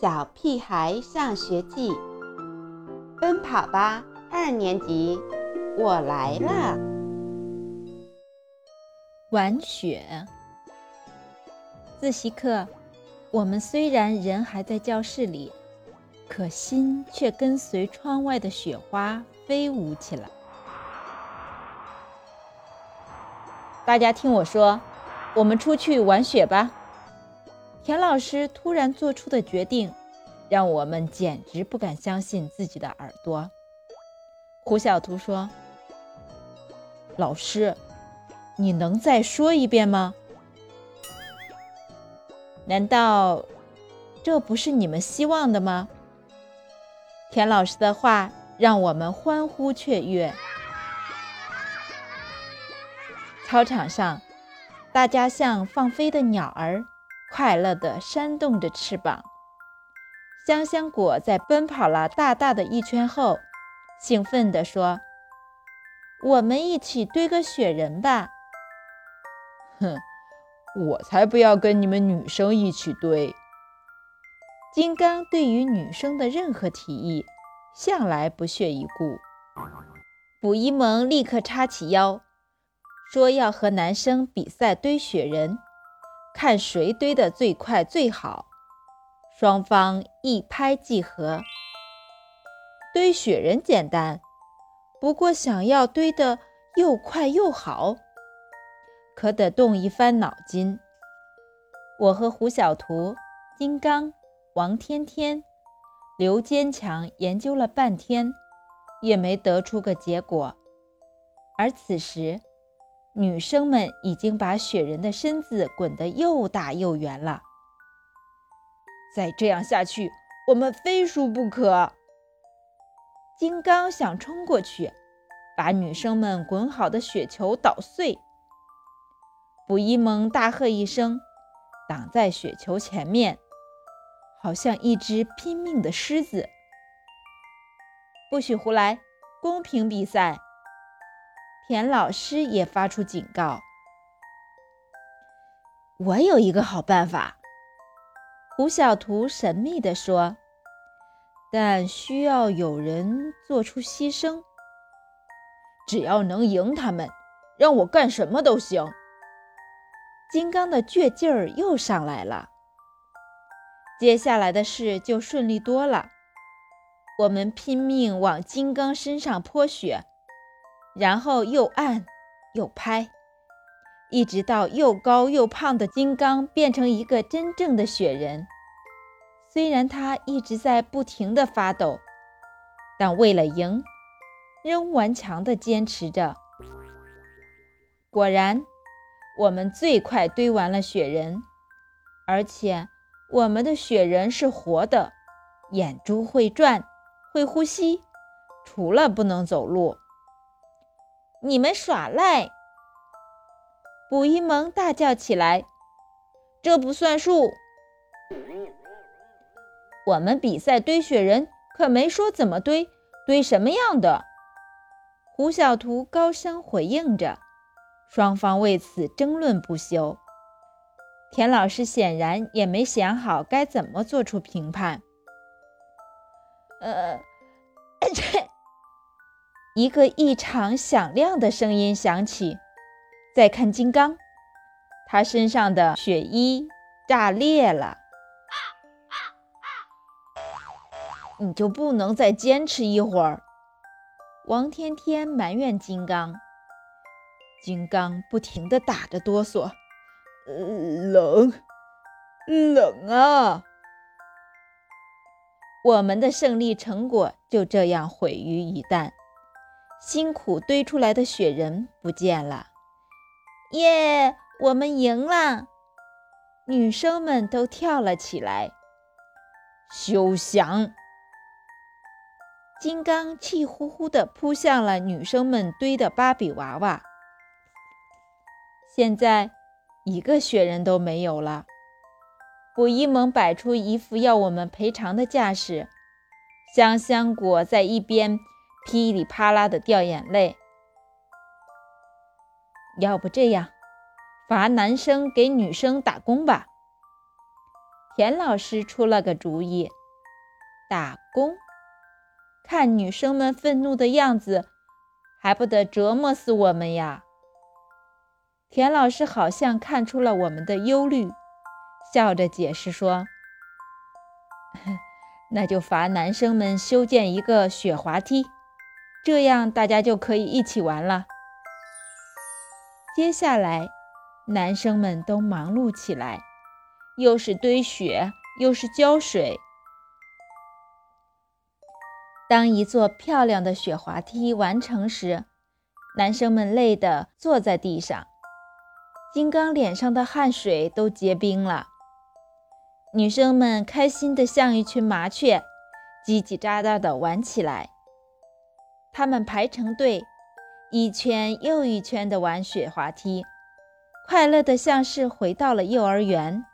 小屁孩上学记》，奔跑吧二年级，我来了。玩雪。自习课，我们虽然人还在教室里，可心却跟随窗外的雪花飞舞起来。大家听我说，我们出去玩雪吧。田老师突然做出的决定，让我们简直不敢相信自己的耳朵。胡小图说：“老师，你能再说一遍吗？难道这不是你们希望的吗？”田老师的话让我们欢呼雀跃。操场上，大家像放飞的鸟儿。快乐地扇动着翅膀。香香果在奔跑了大大的一圈后，兴奋地说：“我们一起堆个雪人吧！”哼，我才不要跟你们女生一起堆。金刚对于女生的任何提议，向来不屑一顾。卜一萌立刻叉起腰，说要和男生比赛堆雪人。看谁堆得最快最好，双方一拍即合。堆雪人简单，不过想要堆得又快又好，可得动一番脑筋。我和胡小图、金刚、王天天、刘坚强研究了半天，也没得出个结果。而此时，女生们已经把雪人的身子滚得又大又圆了。再这样下去，我们非输不可。金刚想冲过去，把女生们滚好的雪球捣碎。卜一蒙大喝一声，挡在雪球前面，好像一只拼命的狮子。不许胡来，公平比赛。田老师也发出警告：“我有一个好办法。”胡小图神秘地说，“但需要有人做出牺牲。只要能赢他们，让我干什么都行。”金刚的倔劲儿又上来了。接下来的事就顺利多了，我们拼命往金刚身上泼雪。然后又按又拍，一直到又高又胖的金刚变成一个真正的雪人。虽然他一直在不停地发抖，但为了赢，仍顽强地坚持着。果然，我们最快堆完了雪人，而且我们的雪人是活的，眼珠会转，会呼吸，除了不能走路。你们耍赖！卜一萌大叫起来：“这不算数！我们比赛堆雪人，可没说怎么堆，堆什么样的。”胡小图高声回应着，双方为此争论不休。田老师显然也没想好该怎么做出评判。呃，这。一个异常响亮的声音响起。再看金刚，他身上的雪衣炸裂了。你就不能再坚持一会儿？王天天埋怨金刚。金刚不停地打着哆嗦，冷，冷啊！我们的胜利成果就这样毁于一旦。辛苦堆出来的雪人不见了，耶！我们赢了，女生们都跳了起来。休想！金刚气呼呼地扑向了女生们堆的芭比娃娃。现在一个雪人都没有了。卜一萌摆出一副要我们赔偿的架势，香香果在一边。噼里啪啦的掉眼泪。要不这样，罚男生给女生打工吧。田老师出了个主意：打工。看女生们愤怒的样子，还不得折磨死我们呀！田老师好像看出了我们的忧虑，笑着解释说：“ 那就罚男生们修建一个雪滑梯，这样大家就可以一起玩了。”接下来，男生们都忙碌起来，又是堆雪，又是浇水。当一座漂亮的雪滑梯完成时，男生们累得坐在地上，金刚脸上的汗水都结冰了。女生们开心的像一群麻雀，叽叽喳喳的玩起来。他们排成队，一圈又一圈地玩雪滑梯，快乐的像是回到了幼儿园。